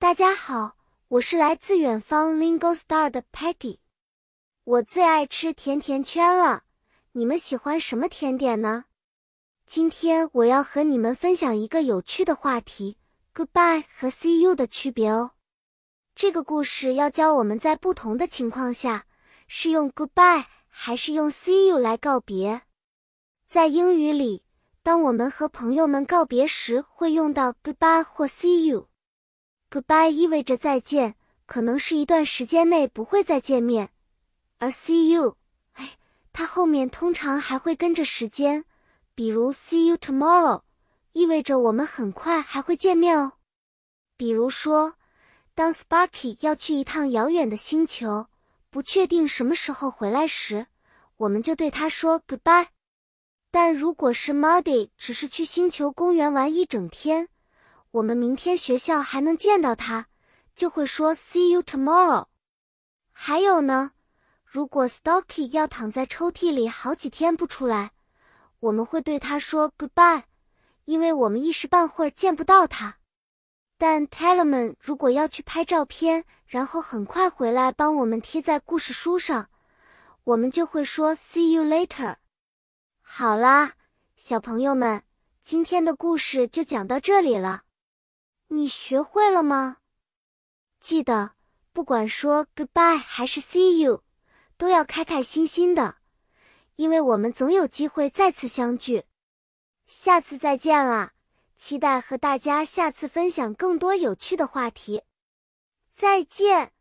大家好，我是来自远方 Lingo Star 的 Peggy。我最爱吃甜甜圈了，你们喜欢什么甜点呢？今天我要和你们分享一个有趣的话题：Goodbye 和 See you 的区别哦。这个故事要教我们在不同的情况下是用 Goodbye 还是用 See you 来告别。在英语里，当我们和朋友们告别时，会用到 Goodbye 或 See you。Goodbye 意味着再见，可能是一段时间内不会再见面；而 See you，哎，它后面通常还会跟着时间，比如 See you tomorrow，意味着我们很快还会见面哦。比如说，当 Sparky 要去一趟遥远的星球，不确定什么时候回来时，我们就对他说 Goodbye。但如果是 Muddy 只是去星球公园玩一整天，我们明天学校还能见到他，就会说 See you tomorrow。还有呢，如果 Stocky 要躺在抽屉里好几天不出来，我们会对他说 Goodbye，因为我们一时半会儿见不到他。但 Tellerman 如果要去拍照片，然后很快回来帮我们贴在故事书上，我们就会说 See you later。好啦，小朋友们，今天的故事就讲到这里了。你学会了吗？记得，不管说 goodbye 还是 see you，都要开开心心的，因为我们总有机会再次相聚。下次再见啦！期待和大家下次分享更多有趣的话题。再见。